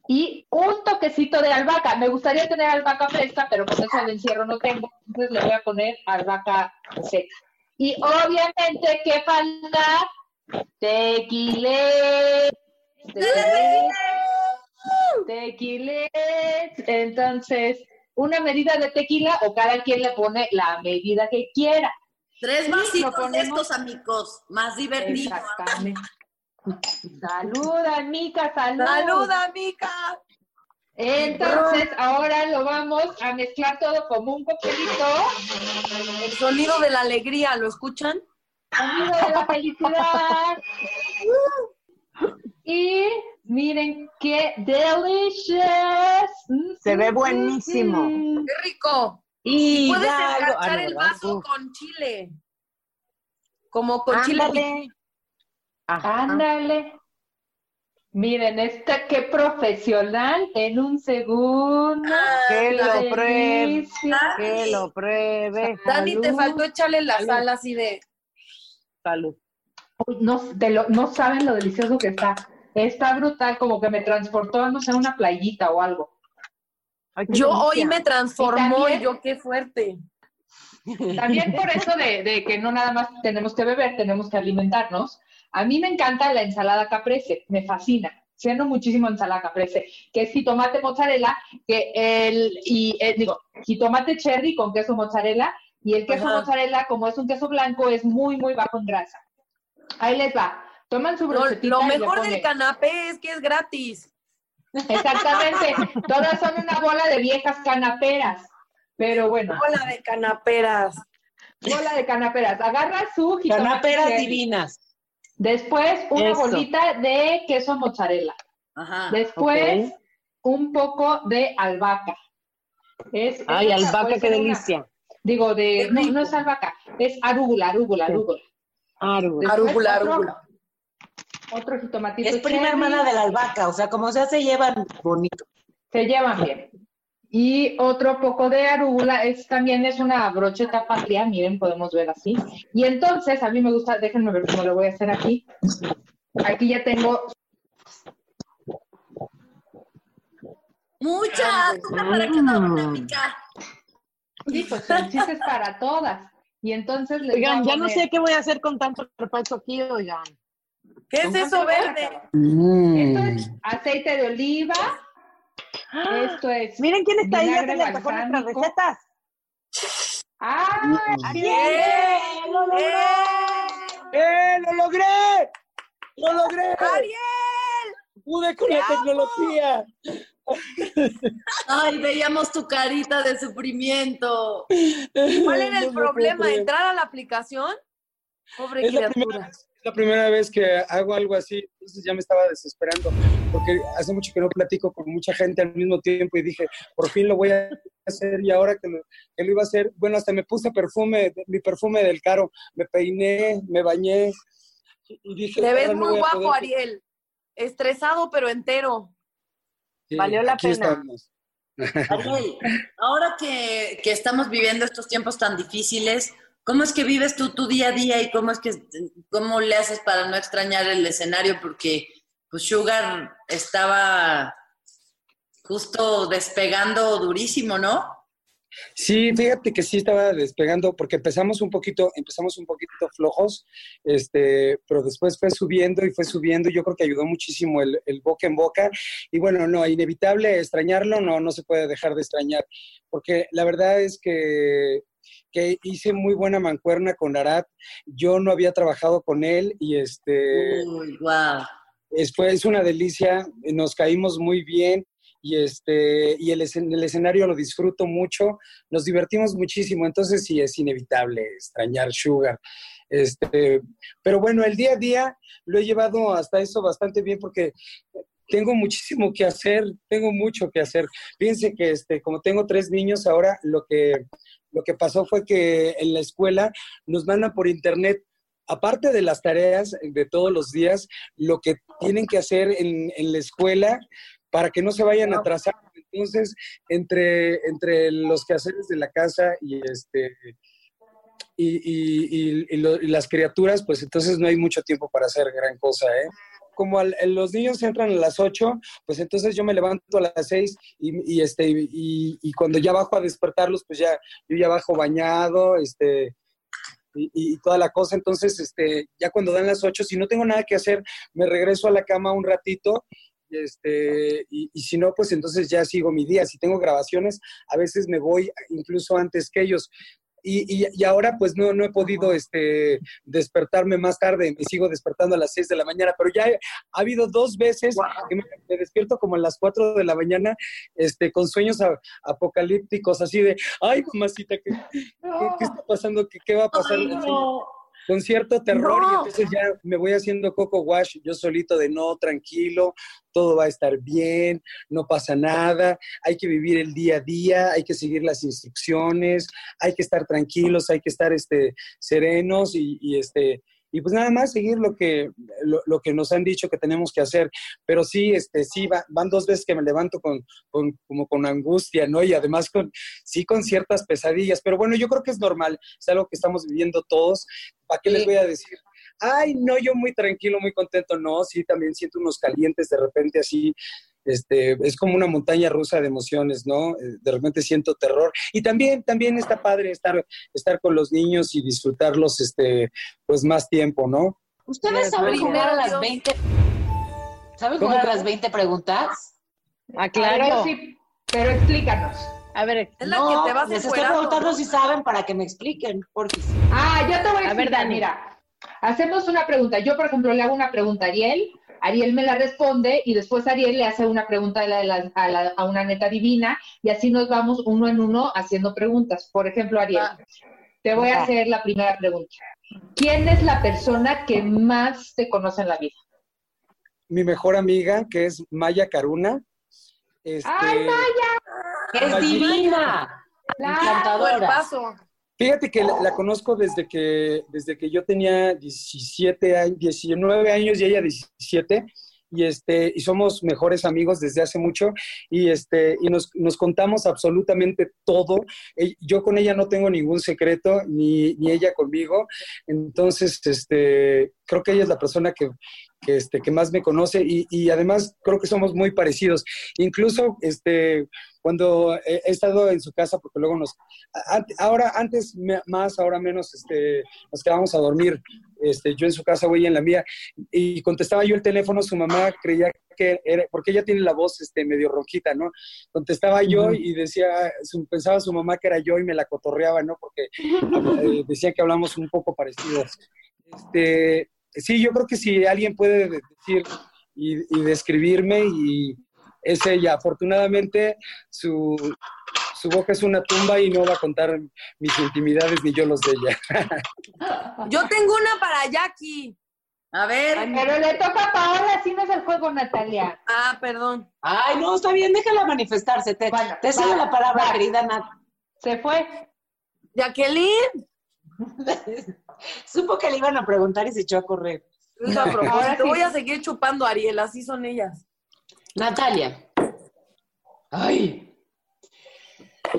y un toquecito de albahaca. Me gustaría tener albahaca fresca, pero con eso de encierro no tengo, entonces le voy a poner albahaca seca. Y obviamente, ¿qué falta? Tequilé. Tequilé. Tequilé. Entonces, una medida de tequila o cada quien le pone la medida que quiera. Tres vasitos de estos, amigos. Más divertido. Exactamente. Saluda, Mica, salud. ¡Saluda, Mica! Entonces, ahora lo vamos a mezclar todo como un coctelito. El sonido de la alegría, ¿lo escuchan? Sonido de la felicidad. Y miren qué delicious. Se ve buenísimo. ¡Qué rico! Y Puedes enganchar el vaso con chile. Como con chile. Ándale. Ajá. Ándale. Miren, esta, qué profesional en un segundo. Que lo pruebe, que lo pruebe. Dani, te faltó echarle la Salud. sal así de. Salud. Uy, no, de lo- no saben lo delicioso que está. Está brutal, como que me transportó, no sé, a una playita o algo. Yo hoy me transformó yo qué fuerte. También por eso de, de que no nada más tenemos que beber, tenemos que alimentarnos. A mí me encanta la ensalada caprese, me fascina. Ceno muchísimo ensalada caprese, que es jitomate mozzarella, que el, y eh, digo, jitomate cherry con queso mozzarella, y el queso Ajá. mozzarella, como es un queso blanco, es muy, muy bajo en grasa. Ahí les va. Toman su Lo, brochetita lo mejor del canapé es que es gratis. Exactamente. Todas son una bola de viejas canaperas. Pero bueno. Bola de canaperas. Bola de canaperas. Agarra su jitomate Canaperas cherry. divinas. Después una Eso. bolita de queso mozzarella. Ajá. Después un poco de albahaca. Es, Ay, es- albahaca, qué una- delicia. digo, de, no, no es albahaca, es arúgula, arúgula, arúgula. Arúgula. Después Arúgula, otro- arúgula. Otro jitomatito. Es prima cherry. hermana de la albahaca, o sea, como sea, se llevan bonito. Se llevan bien. Y otro poco de arúgula, es, también es una brocheta patria, miren, podemos ver así. Y entonces, a mí me gusta, déjenme ver cómo lo voy a hacer aquí. Aquí ya tengo, Mucha azúcar para una pica. sí, pues el chiste es para todas. Y entonces les Oigan, voy a ya no sé qué voy a hacer con tanto repacho aquí, oigan. ¿Qué es eso verde? Esto es aceite de oliva. Esto es. Miren quién está ahí, ya se le antojó nuestras recetas. ¡Ah! ¡Ariel! ¡Lo logré! ¡Eh, lo logré! ¡Lo logré! ¡Ariel! ¡Pude con la tecnología! Ay, veíamos tu carita de sufrimiento. ¿Cuál era el problema? ¿Entrar a la aplicación? Pobre Es la, criatura. primera, la primera vez que hago algo así, entonces ya me estaba desesperando, porque hace mucho que no platico con mucha gente al mismo tiempo y dije, por fin lo voy a hacer y ahora que lo, que lo iba a hacer, bueno, hasta me puse perfume, mi perfume del caro, me peiné, me bañé y dije, Te ves "Ahora no muy a guapo, poder". Ariel. Estresado, pero entero. Sí, Valió la aquí pena. estamos. Ariel, ahora que, que estamos viviendo estos tiempos tan difíciles, ¿cómo es que vives tú tu día a día y cómo es que cómo le haces para no extrañar el escenario? Porque pues Sugar estaba justo despegando durísimo, ¿no? Sí, fíjate que sí estaba despegando porque empezamos un poquito, empezamos un poquito flojos, este, pero después fue subiendo y fue subiendo. y Yo creo que ayudó muchísimo el, el boca en boca. Y bueno, no, inevitable extrañarlo, no, no se puede dejar de extrañar, porque la verdad es que que hice muy buena mancuerna con Arat. Yo no había trabajado con él y este Uy, wow. es, fue, es una delicia, nos caímos muy bien y, este, y el, escen- el escenario lo disfruto mucho, nos divertimos muchísimo, entonces sí es inevitable extrañar Sugar. Este, pero bueno, el día a día lo he llevado hasta eso bastante bien porque tengo muchísimo que hacer, tengo mucho que hacer. Fíjense que este, como tengo tres niños ahora, lo que, lo que pasó fue que en la escuela nos mandan por internet aparte de las tareas de todos los días, lo que tienen que hacer en, en la escuela para que no se vayan a atrasar. Entonces, entre, entre los quehaceres de la casa y este y, y- y- y lo- y las criaturas, pues entonces no hay mucho tiempo para hacer gran cosa, ¿eh? Como los niños entran a las 8, pues entonces yo me levanto a las 6 y, este, y, cuando ya bajo a despertarlos, pues ya yo ya bajo bañado, este, y, toda la cosa. Entonces, este, ya cuando dan las 8, si no tengo nada que hacer, me regreso a la cama un ratito. Este, y si no, pues entonces ya sigo mi día. Si tengo grabaciones, a veces me voy incluso antes que ellos. Y, y- y ahora pues no, no he podido este, despertarme más tarde, me sigo despertando a las 6 de la mañana, pero ya he- ha habido dos veces que me, me despierto como a las 4 de la mañana este, con sueños a- apocalípticos, así de, ay mamacita, ¿qué, qué- qué está pasando? ¿Qué, qué va a pasar? Ay, no. Con cierto terror, y entonces ya me voy haciendo coco wash yo solito de no, tranquilo, todo va a estar bien, no pasa nada, hay que vivir el día a día, hay que seguir las instrucciones, hay que estar tranquilos, hay que estar este, serenos y, y, este, y pues nada más seguir lo que, lo, lo que nos han dicho que tenemos que hacer. Pero sí, este, sí, va- van dos veces que me levanto con, con- como con angustia, ¿no? Y además con, sí con ciertas pesadillas. Pero bueno, yo creo que es normal, es algo que estamos viviendo todos. ¿Para qué les voy a decir? Ay, no, yo muy tranquilo, muy contento. No, sí, también siento unos calientes de repente así. Este, es como una montaña rusa de emociones, ¿no? Eh, De repente siento terror. Y también, también está padre estar, estar con los niños y disfrutarlos, este, pues más tiempo, ¿no? ¿Ustedes saben jugar a las 20? ¿Saben ¿Cómo, jugar a las 20 preguntas? Ah, claro. Sí, pero explícanos. A ver, Es no, les estoy preguntando si saben para que me expliquen. Porque... Ah, yo te voy a, A ver, explicar, Dani. mira. Hacemos una pregunta. Yo, por ejemplo, le hago una pregunta a Ariel, Ariel me la responde y después Ariel le hace una pregunta a, la- a la- una neta divina y así nos vamos uno en uno haciendo preguntas. Por ejemplo, Ariel, te voy a hacer la primera pregunta. ¿Quién es la persona que más te conoce en la vida? Mi mejor amiga, que es Maya Caruna. Este, ¡Ay, Maya! ¡Es Maya- divina! Encantadora. Fíjate que la, conozco desde que, desde que yo tenía 17 años, 19 años y ella 17, y, este, y somos mejores amigos desde hace mucho, y, este, y nos, nos contamos absolutamente todo. Yo con ella no tengo ningún secreto, ni, ni ella conmigo, entonces este, creo que ella es la persona que, que, este, que más me conoce y, y además creo que somos muy parecidos. Incluso este, cuando he, he estado en su casa, porque luego nos, a- ahora antes me- más, ahora menos, este, nos quedábamos a dormir, este, yo en su casa ella en la mía, y contestaba yo el teléfono, su mamá creía que era, porque ella tiene la voz este, medio rojita, ¿no? Contestaba yo y decía, su- pensaba su mamá que era yo y me la cotorreaba, ¿no? Porque eh, decía que hablamos un poco parecidos. Este, sí, yo creo que si alguien puede de- decir y, y describirme, y es ella. Afortunadamente, su, su boca es una tumba y no va a contar mis intimidades ni yo los de ella. Yo tengo una para Jackie. A ver. Pero le toca a Paola, así no es el juego, Natalia. Ah, perdón. Ay, no, está bien, déjala manifestarse. Te, te cedo la palabra, va. querida Nat. Se fue. Jacqueline. Supo que le iban a preguntar y se echó a correr. Es a propósito. Voy a seguir chupando a Ariel, así son ellas. Natalia. Ay.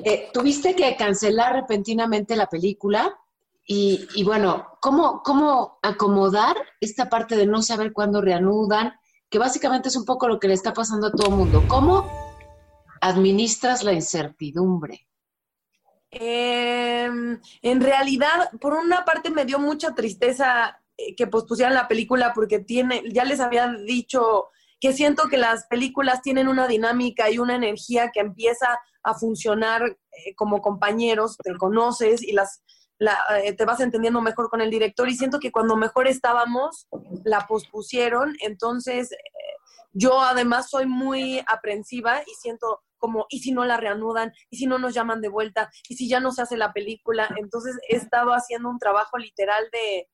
Eh, Tuviste que cancelar repentinamente la película y, y bueno, ¿cómo, ¿cómo acomodar esta parte de no saber cuándo reanudan? Que básicamente es un poco lo que le está pasando a todo el mundo. ¿Cómo administras la incertidumbre? Eh, en realidad, por una parte me dio mucha tristeza eh, que pospusieran la película porque tiene, ya les había dicho que siento que las películas tienen una dinámica y una energía que empieza a funcionar eh, como compañeros, te conoces y las la- eh, te vas entendiendo mejor con el director y siento que cuando mejor estábamos la pospusieron, entonces eh, yo además soy muy aprensiva y siento como, ¿y si no la reanudan? ¿Y si no nos llaman de vuelta? ¿Y si ya no se hace la película? Entonces he estado haciendo un trabajo literal de,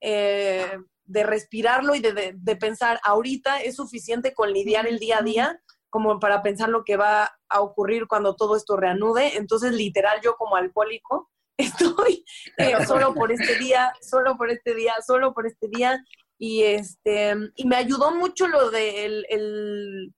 eh, de respirarlo y de, de- de pensar, ahorita es suficiente con lidiar el día a día como para pensar lo que va a ocurrir cuando todo esto reanude. Entonces, literal, yo como alcohólico estoy eh, solo por este día, solo por este día, solo por este día. Y, este, y me ayudó mucho lo del el,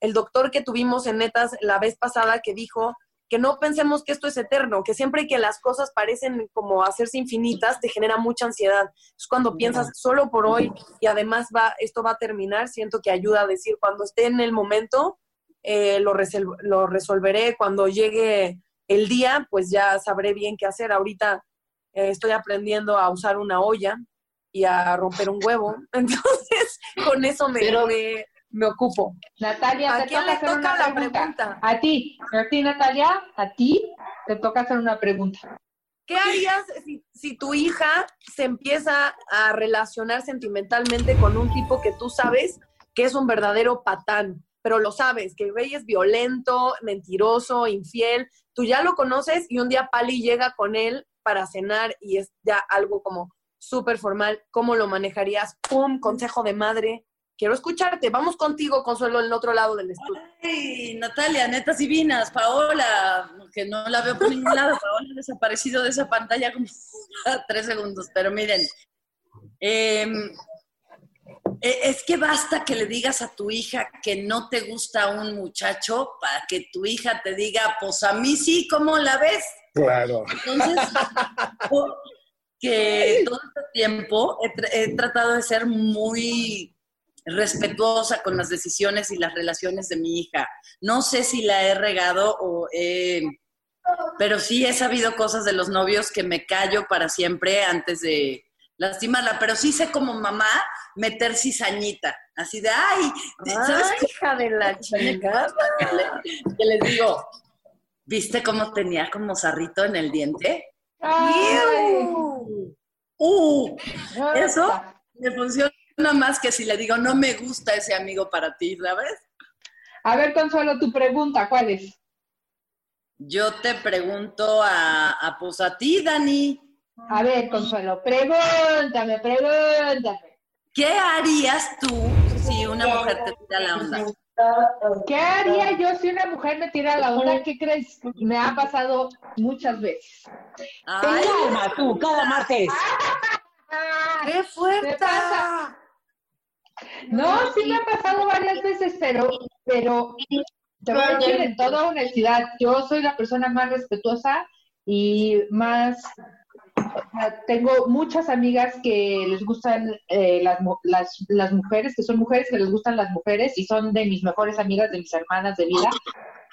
el doctor que tuvimos en Netas la vez pasada que dijo que no pensemos que esto es eterno, que siempre que las cosas parecen como hacerse infinitas, te genera mucha ansiedad. Es cuando piensas solo por hoy y además va, esto va a terminar, siento que ayuda a decir, cuando esté en el momento, eh, lo, resel- lo resolveré, cuando llegue el día, pues ya sabré bien qué hacer. Ahorita eh, estoy aprendiendo a usar una olla y a romper un huevo, entonces con eso me, Pero- me, me ocupo. Natalia, ¿A quién toca le hacer toca una la pregunta? A ti, a ti, Natalia, a ti te toca hacer una pregunta. ¿Qué harías si, si tu hija se empieza a relacionar sentimentalmente con un tipo que tú sabes que es un verdadero patán? Pero lo sabes, que el güey es violento, mentiroso, infiel. Tú ya lo conoces y un día Pali llega con él para cenar y es ya algo como súper formal. ¿Cómo lo manejarías? ¡Pum! Consejo de madre. Quiero escucharte. Vamos contigo, Consuelo, en el otro lado del estudio. Ay, Natalia, netas divinas, Paola, que no la veo por ningún lado, Paola ha desaparecido de esa pantalla como tres segundos, pero miren, Em, e- es que basta que le digas a tu hija que no te gusta un muchacho para que tu hija te diga, pues a mí sí, ¿cómo la ves? Claro. Entonces, yo que todo este tiempo he tratado de ser muy respetuosa con las decisiones y las relaciones de mi hija. No sé si la he regado o he- pero sí he sabido cosas de los novios que me callo para siempre antes de lastimarla, pero sí sé como mamá meter cizañita, así de, ay, ¿sabes Ay, hija de la chingada. Que le- que les digo, ¿viste cómo tenía como sarrito en el diente? ¡Uh! Eso me funciona más que si le digo, no me gusta ese amigo para ti, ¿sabes? A ver, Consuelo, tu pregunta, ¿cuál es? Yo te pregunto a, a pues a ti, Dani. A ver, Consuelo, pregúntame, pregúntame. ¿Qué harías tú si una mujer te tira la onda? ¿Qué haría yo si una mujer me tira la onda? ¿Qué crees? Me ha pasado muchas veces. Ay, calma, tú, cada martes. ¡Qué fuerte! No, sí me ha pasado varias veces, pero, pero te voy a decir en toda honestidad, yo soy la persona más respetuosa y más o sea, tengo muchas amigas que les gustan eh, las, las, las mujeres, que son mujeres que les gustan las mujeres y son de mis mejores amigas, de mis hermanas de vida,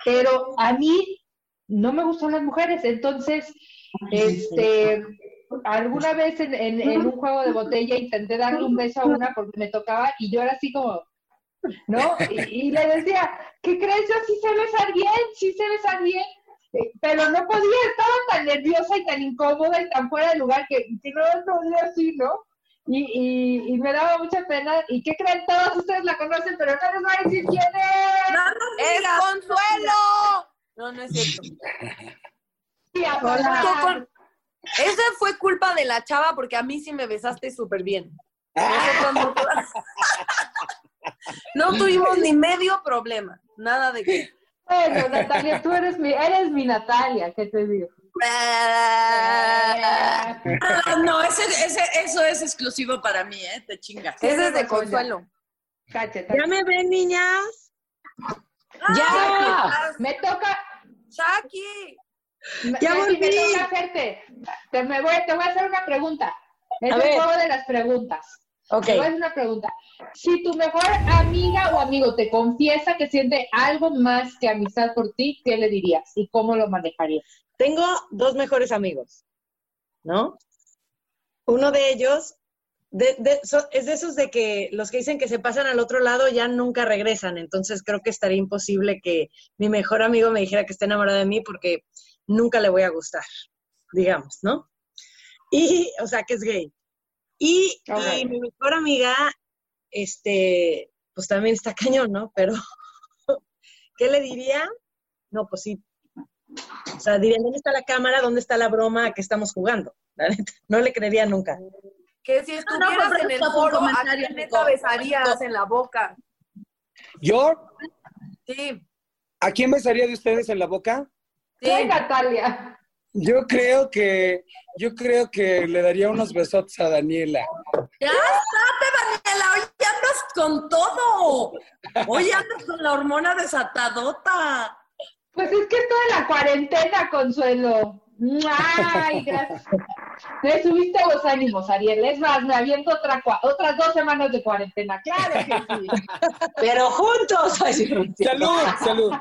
pero a mí no me gustan las mujeres, entonces, este, alguna vez en, en- en un juego de botella intenté darle un beso a una porque me tocaba y yo era así como, ¿no? Y, y le decía, ¿qué crees? Yo sí sé besar bien, sí sé besar bien, eh, pero no podía, estaba tan nerviosa y tan incómoda y tan fuera de lugar que, que no podía así, ¿no? Y, y, y me daba mucha pena. ¿Y qué creen? Todos ustedes la conocen, pero no les voy a decir quién es. ¡Es Consuelo! No, no es cierto. Junto con- Esa fue culpa de la chava porque a mí sí me besaste súper bien. Nosotros no, tuvimos ni medio problema. Nada de que. Bueno, Natalia, tú eres mi, eres mi Natalia, ¿qué te digo? Ah, no, ese, ese, eso es exclusivo para mí, ¿eh? Te chingas. Ese es de Consuelo. ¿Ya me ven, niñas? ¡Ya! Me toca. ¡Shaki! Ya Me- volví. Me toca hacerte. Te, me voy, te voy a hacer una pregunta. Es A ver. juego de las preguntas. Ok. Te voy a hacer una pregunta. Si tu mejor amiga o amigo te confiesa que siente algo más que amistad por ti, ¿qué le dirías? ¿Y cómo lo manejarías? Tengo dos mejores amigos, ¿no? Uno de ellos de- de- so- es de esos de que los que dicen que se pasan al otro lado ya nunca regresan. Entonces creo que estaría imposible que mi mejor amigo me dijera que está enamorado de mí porque nunca le voy a gustar, digamos, ¿no? Y, o sea, que es gay. Y, y mi mejor amiga, este, pues también está cañón, ¿no? Pero, ¿qué le diría? No, pues sí. O sea, diría, ¿dónde está la cámara? ¿Dónde está la broma que estamos jugando? La neta, no le creería nunca. Que si estuvieras pero en el foro, ¿a quién neta besarías en la boca? ¿Yo? Sí. ¿A quién besaría de ustedes en la boca? Sí, Natalia. Yo creo que, yo creo que le daría unos besotes a Daniela. Ya estate, Daniela, hoy andas con todo. Hoy andas con la hormona desatadota. Pues es que esto de la cuarentena, Consuelo. Ay, gracias. Me subiste los ánimos, Ariel. Es más, me aviento otra, cua- otras dos semanas de cuarentena. Claro que sí. Pero juntos. Salud, salud.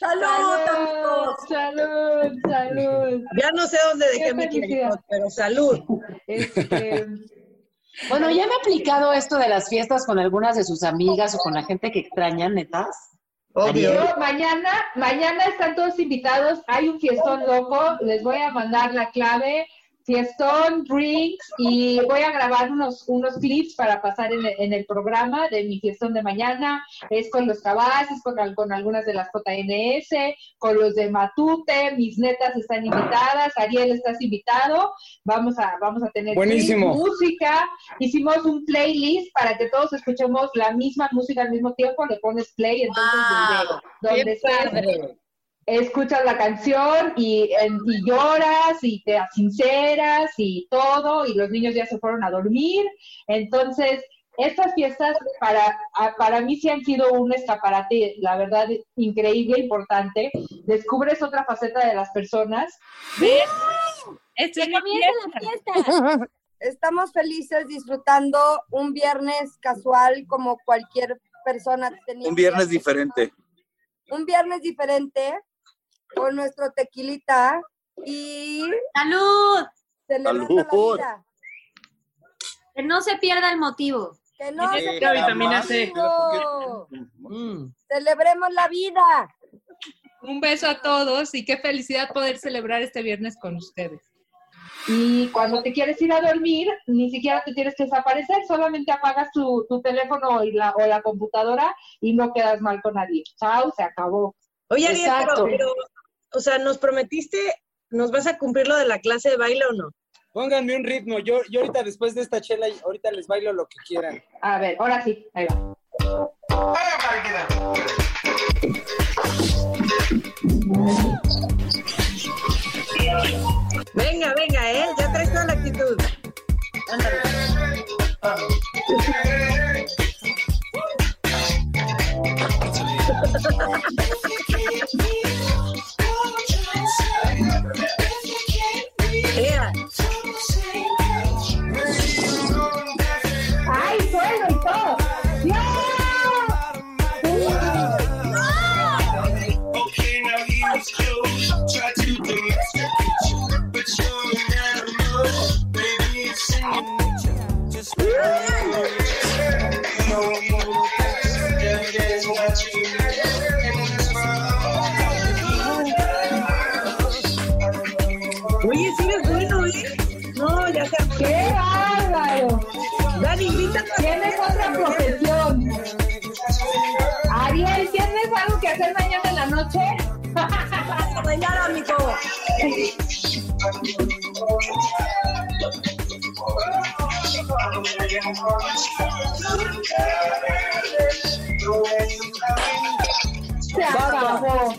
Salud, salud, salud. Ya no sé dónde dejé Qué mi quinito, pero salud. Este, Bueno, ya me ha aplicado esto de las fiestas con algunas de sus amigas o con la gente que extrañan, netas. Yo, mañana, mañana están todos invitados. Hay un fiestón loco. Les voy a mandar la clave. Fiestón, drinks y voy a grabar unos, unos clips para pasar en el, en el programa de mi fiestón de mañana. Es con los caballos, con, con algunas de las JNS, con los de Matute. Mis netas están invitadas. Ariel, estás invitado. Vamos a, vamos a tener Buenísimo. música. Hicimos un playlist para que todos escuchemos la misma música al mismo tiempo. Le pones play, entonces Wow. donde, donde Qué estés, padre. Escuchas la canción y, lloras y te sinceras y todo, y los niños ya se fueron a dormir. Entonces, estas fiestas para, para mí sí han sido un escaparate, la verdad, increíble, importante. Descubres otra faceta de las personas. ¿Ves? ¡Que comience la fiesta! Estamos felices disfrutando un viernes casual como cualquier persona tenía. Un viernes diferente. Un viernes diferente con nuestro tequilita y ¡Salud! celebrando la Salud. vida. Que no se pierda el motivo. Que no se pierda el vitamina C. motivo. Mm. Celebremos la vida. Un beso a todos y qué felicidad poder celebrar este viernes con ustedes. Y cuando te quieres ir a dormir, ni siquiera te tienes que desaparecer, solamente apagas tu, tu teléfono y la, o la computadora y no quedas mal con nadie. Chao, se acabó. Oye, Ariel, pero, Exacto. pero, o sea, nos prometiste, ¿nos vas a cumplir lo de la clase de baile o no? Pónganme un ritmo. Yo, yo ahorita después de esta chela, ahorita les bailo lo que quieran. A ver, ahora sí, ahí va. Venga, venga, ¿eh? Ya traes toda la actitud. Ea. otra profesión. Ariel, ¿tienes algo que hacer mañana en la noche? a bailar, amigo. Se acabó.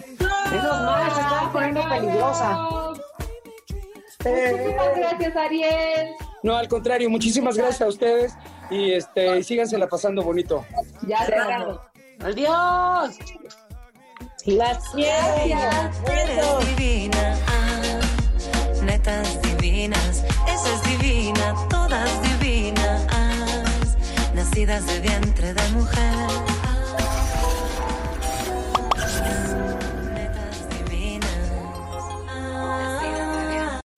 Menos mal, se estaba poniendo peligrosa. Muchísimas gracias, Ariel. No, al contrario, muchísimas gracias a ustedes y este, sígansela pasando bonito. Ya cerrado. ¡Adiós! Las Gracias, eres divina, ah, netas divinas, esa es divina, todas divinas, nacidas de vientre de mujer.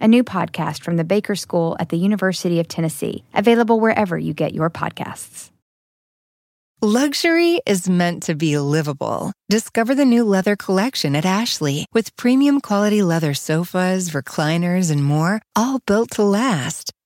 a new podcast from the Baker School at the University of Tennessee, available wherever you get your podcasts. Luxury is meant to be livable. Discover the new leather collection at Ashley with premium quality leather sofas, recliners, and more, all built to last.